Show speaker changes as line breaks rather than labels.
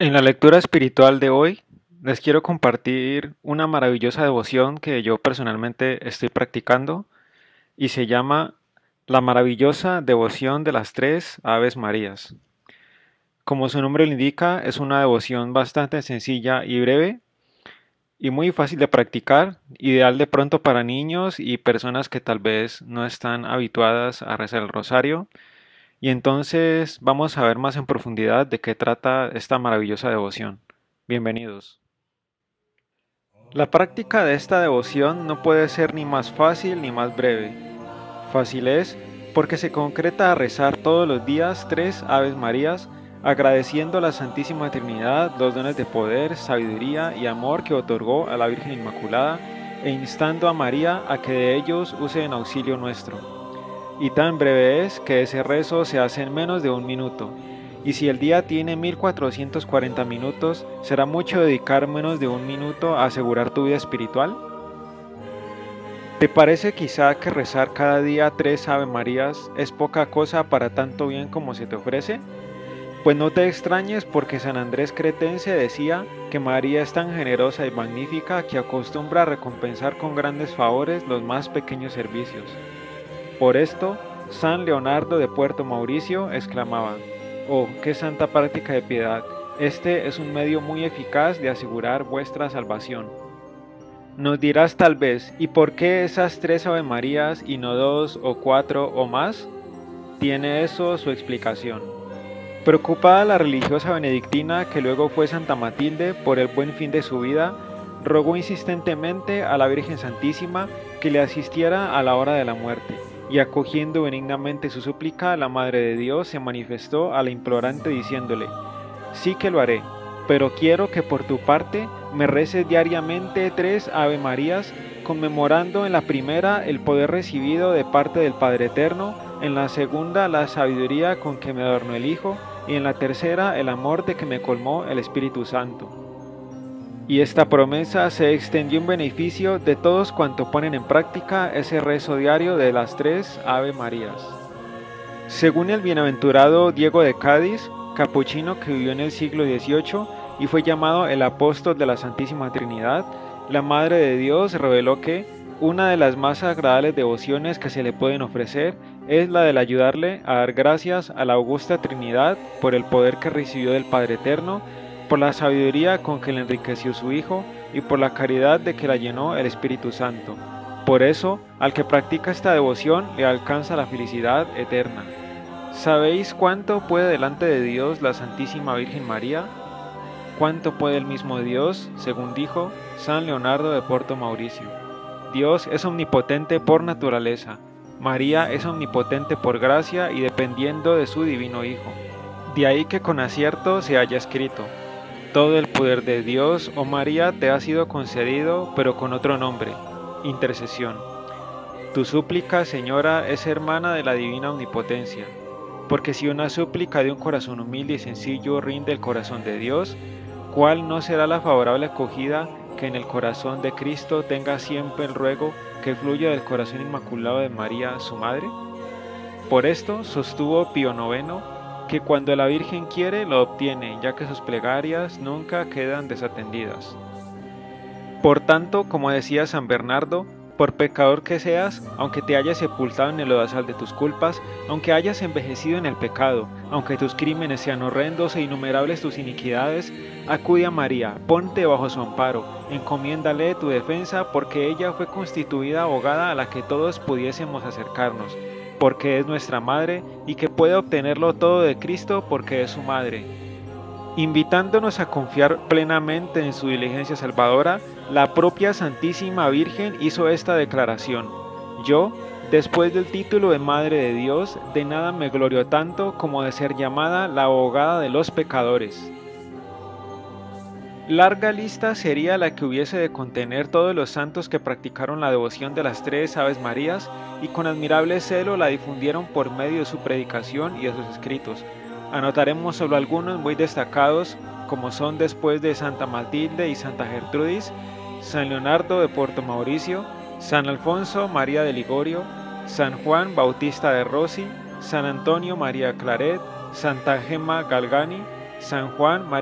En la lectura espiritual de hoy les quiero compartir una maravillosa devoción que yo personalmente estoy practicando y se llama La maravillosa devoción de las tres Aves Marías. Como su nombre lo indica, es una devoción bastante sencilla y breve y muy fácil de practicar, ideal de pronto para niños y personas que tal vez no están habituadas a rezar el rosario y entonces vamos a ver más en profundidad de qué trata esta maravillosa devoción. Bienvenidos. La práctica de esta devoción no puede ser ni más fácil ni más breve. Fácil es porque se concreta a rezar todos los días tres Aves Marías, agradeciendo a la Santísima Trinidad los dones de poder, sabiduría y amor que otorgó a la Virgen Inmaculada e instando a María a que de ellos use en auxilio nuestro y tan breve es que ese rezo se hace en menos de un minuto. Y si el día tiene 1440 minutos, ¿será mucho dedicar menos de un minuto a asegurar tu vida espiritual? ¿Te parece quizá que rezar cada día tres Ave Marías es poca cosa para tanto bien como se te ofrece? Pues no te extrañes porque San Andrés Cretense decía que María es tan generosa y magnífica que acostumbra a recompensar con grandes favores los más pequeños servicios. Por esto, San Leonardo de Puerto Mauricio exclamaba, Oh, qué santa práctica de piedad, este es un medio muy eficaz de asegurar vuestra salvación. Nos dirás tal vez, ¿y por qué esas tres Ave Marías y no dos o cuatro o más? Tiene eso su explicación. Preocupada la religiosa benedictina que luego fue Santa Matilde por el buen fin de su vida, rogó insistentemente a la Virgen Santísima que le asistiera a la hora de la muerte y acogiendo benignamente su súplica, la Madre de Dios se manifestó a la implorante diciéndole, Sí que lo haré, pero quiero que por tu parte me reces diariamente tres Ave Marías, conmemorando en la primera el poder recibido de parte del Padre Eterno, en la segunda la sabiduría con que me adornó el Hijo, y en la tercera el amor de que me colmó el Espíritu Santo y esta promesa se extendió en beneficio de todos cuanto ponen en práctica ese rezo diario de las tres Ave Marías. Según el bienaventurado Diego de Cádiz, capuchino que vivió en el siglo XVIII y fue llamado el apóstol de la Santísima Trinidad, la Madre de Dios reveló que una de las más agradables devociones que se le pueden ofrecer es la de ayudarle a dar gracias a la augusta Trinidad por el poder que recibió del Padre Eterno por la sabiduría con que le enriqueció su Hijo y por la caridad de que la llenó el Espíritu Santo. Por eso, al que practica esta devoción le alcanza la felicidad eterna. ¿Sabéis cuánto puede delante de Dios la Santísima Virgen María? ¿Cuánto puede el mismo Dios, según dijo San Leonardo de Porto Mauricio? Dios es omnipotente por naturaleza. María es omnipotente por gracia y dependiendo de su divino Hijo. De ahí que con acierto se haya escrito, todo el poder de Dios, oh María, te ha sido concedido, pero con otro nombre, intercesión. Tu súplica, Señora, es hermana de la divina omnipotencia, porque si una súplica de un corazón humilde y sencillo rinde el corazón de Dios, ¿cuál no será la favorable acogida que en el corazón de Cristo tenga siempre el ruego que fluya del corazón inmaculado de María, su Madre? Por esto sostuvo Pío IX que cuando la Virgen quiere lo obtiene, ya que sus plegarias nunca quedan desatendidas. Por tanto, como decía San Bernardo, por pecador que seas, aunque te hayas sepultado en el odasal de tus culpas, aunque hayas envejecido en el pecado, aunque tus crímenes sean horrendos e innumerables tus iniquidades, acude a María, ponte bajo su amparo, encomiéndale tu defensa, porque ella fue constituida abogada a la que todos pudiésemos acercarnos porque es nuestra madre y que puede obtenerlo todo de Cristo porque es su madre. Invitándonos a confiar plenamente en su diligencia salvadora, la propia Santísima Virgen hizo esta declaración. Yo, después del título de Madre de Dios, de nada me glorio tanto como de ser llamada la abogada de los pecadores. Larga lista sería la que hubiese de contener todos los santos que practicaron la devoción de las tres Aves Marías y con admirable celo la difundieron por medio de su predicación y de sus escritos. Anotaremos solo algunos muy destacados, como son después de Santa Matilde y Santa Gertrudis, San Leonardo de Puerto Mauricio, San Alfonso María de Ligorio, San Juan Bautista de Rossi, San Antonio María Claret, Santa Gemma Galgani, San Juan María